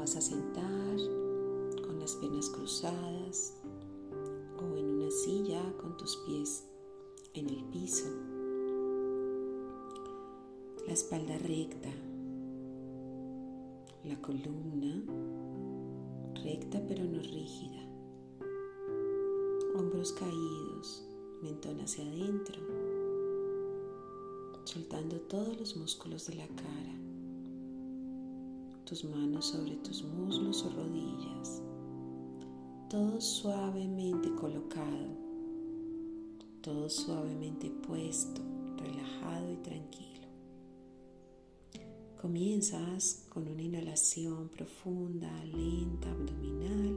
vas a sentar con las piernas cruzadas o en una silla con tus pies en el piso. La espalda recta, la columna recta pero no rígida. Hombros caídos, mentón hacia adentro, soltando todos los músculos de la cara tus manos sobre tus muslos o rodillas, todo suavemente colocado, todo suavemente puesto, relajado y tranquilo. Comienzas con una inhalación profunda, lenta, abdominal,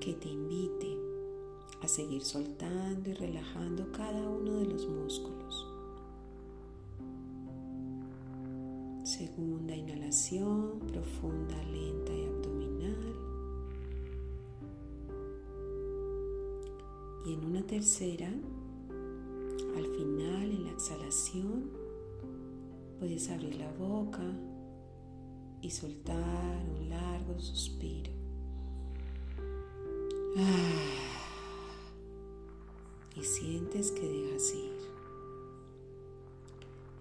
que te invite a seguir soltando y relajando cada uno de los músculos. Profunda, lenta y abdominal. Y en una tercera, al final, en la exhalación, puedes abrir la boca y soltar un largo suspiro. Y sientes que dejas ir.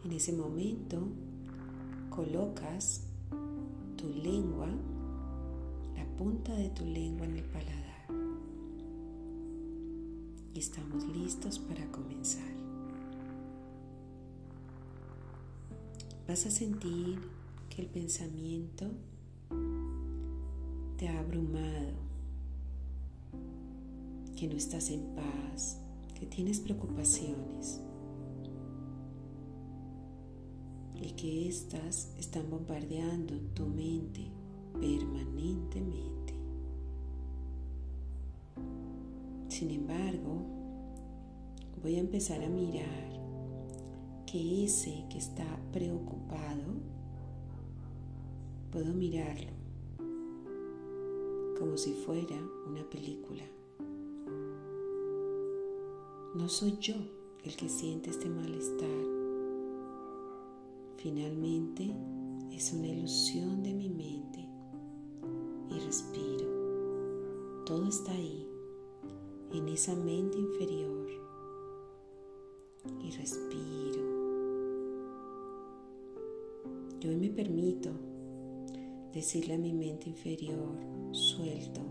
En ese momento, colocas tu lengua, la punta de tu lengua en el paladar. Y estamos listos para comenzar. Vas a sentir que el pensamiento te ha abrumado, que no estás en paz, que tienes preocupaciones. Que éstas están bombardeando tu mente permanentemente. Sin embargo, voy a empezar a mirar que ese que está preocupado, puedo mirarlo como si fuera una película. No soy yo el que siente este malestar Finalmente es una ilusión de mi mente y respiro. Todo está ahí, en esa mente inferior. Y respiro. Yo me permito decirle a mi mente inferior, suelto,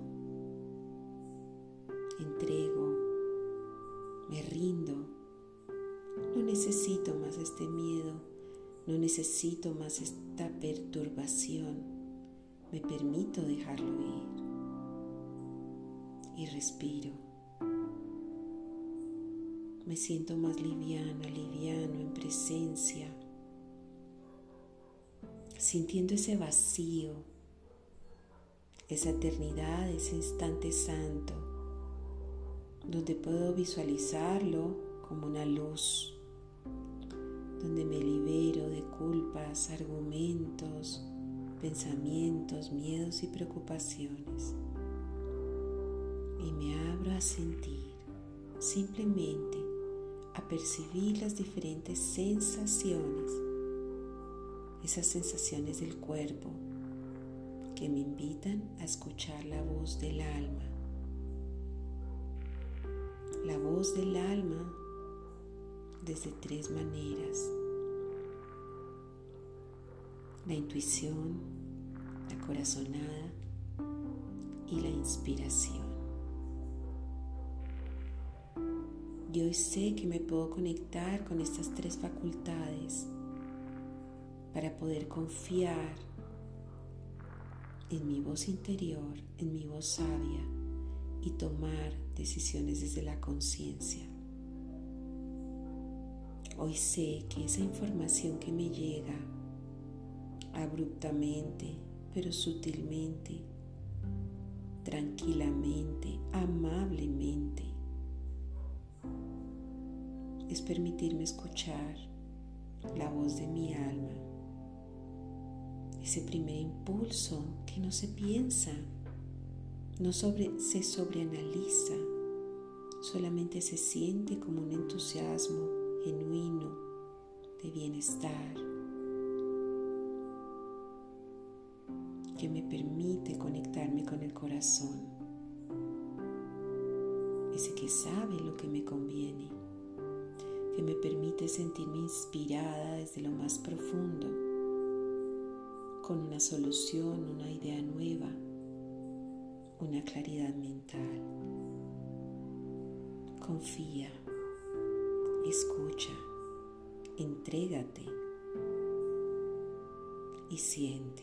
entrego, me rindo, no necesito más este miedo no necesito más esta perturbación. Me permito dejarlo ir. Y respiro. Me siento más liviana, liviano en presencia. Sintiendo ese vacío, esa eternidad, ese instante santo, donde puedo visualizarlo como una luz donde me libero de culpas, argumentos, pensamientos, miedos y preocupaciones. Y me abro a sentir, simplemente a percibir las diferentes sensaciones, esas sensaciones del cuerpo que me invitan a escuchar la voz del alma. La voz del alma desde tres maneras. La intuición, la corazonada y la inspiración. Y hoy sé que me puedo conectar con estas tres facultades para poder confiar en mi voz interior, en mi voz sabia y tomar decisiones desde la conciencia. Hoy sé que esa información que me llega abruptamente, pero sutilmente, tranquilamente, amablemente, es permitirme escuchar la voz de mi alma, ese primer impulso que no se piensa, no se sobreanaliza, solamente se siente como un entusiasmo genuino de bienestar. que me permite conectarme con el corazón, ese que sabe lo que me conviene, que me permite sentirme inspirada desde lo más profundo, con una solución, una idea nueva, una claridad mental. Confía, escucha, entrégate y siente.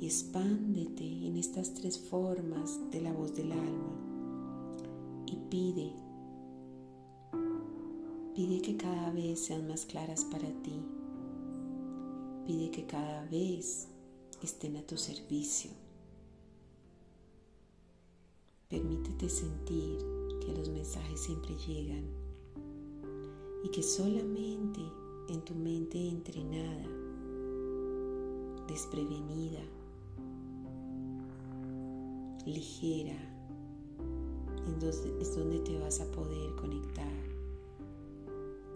Y expándete en estas tres formas de la voz del alma. Y pide, pide que cada vez sean más claras para ti. Pide que cada vez estén a tu servicio. Permítete sentir que los mensajes siempre llegan y que solamente en tu mente entrenada desprevenida, ligera, es donde te vas a poder conectar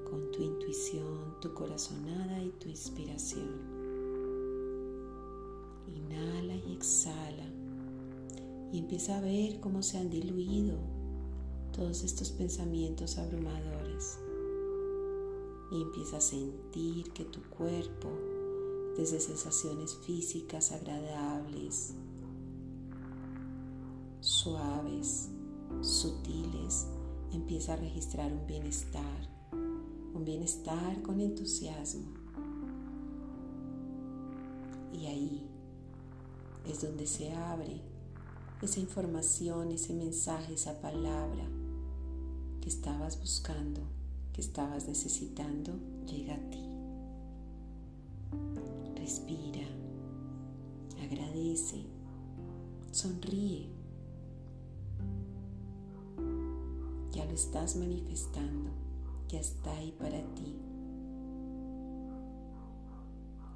con tu intuición, tu corazonada y tu inspiración. Inhala y exhala y empieza a ver cómo se han diluido todos estos pensamientos abrumadores y empieza a sentir que tu cuerpo desde sensaciones físicas agradables, suaves, sutiles, empieza a registrar un bienestar, un bienestar con entusiasmo. Y ahí es donde se abre esa información, ese mensaje, esa palabra que estabas buscando, que estabas necesitando, llega a ti. Respira, agradece, sonríe. Ya lo estás manifestando, ya está ahí para ti.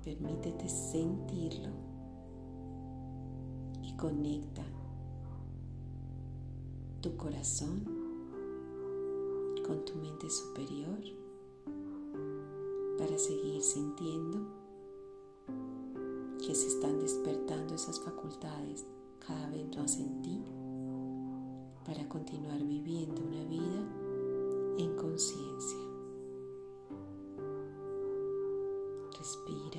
Permítete sentirlo y conecta tu corazón con tu mente superior para seguir sintiendo que se están despertando esas facultades cada vez más en ti para continuar viviendo una vida en conciencia. Respira,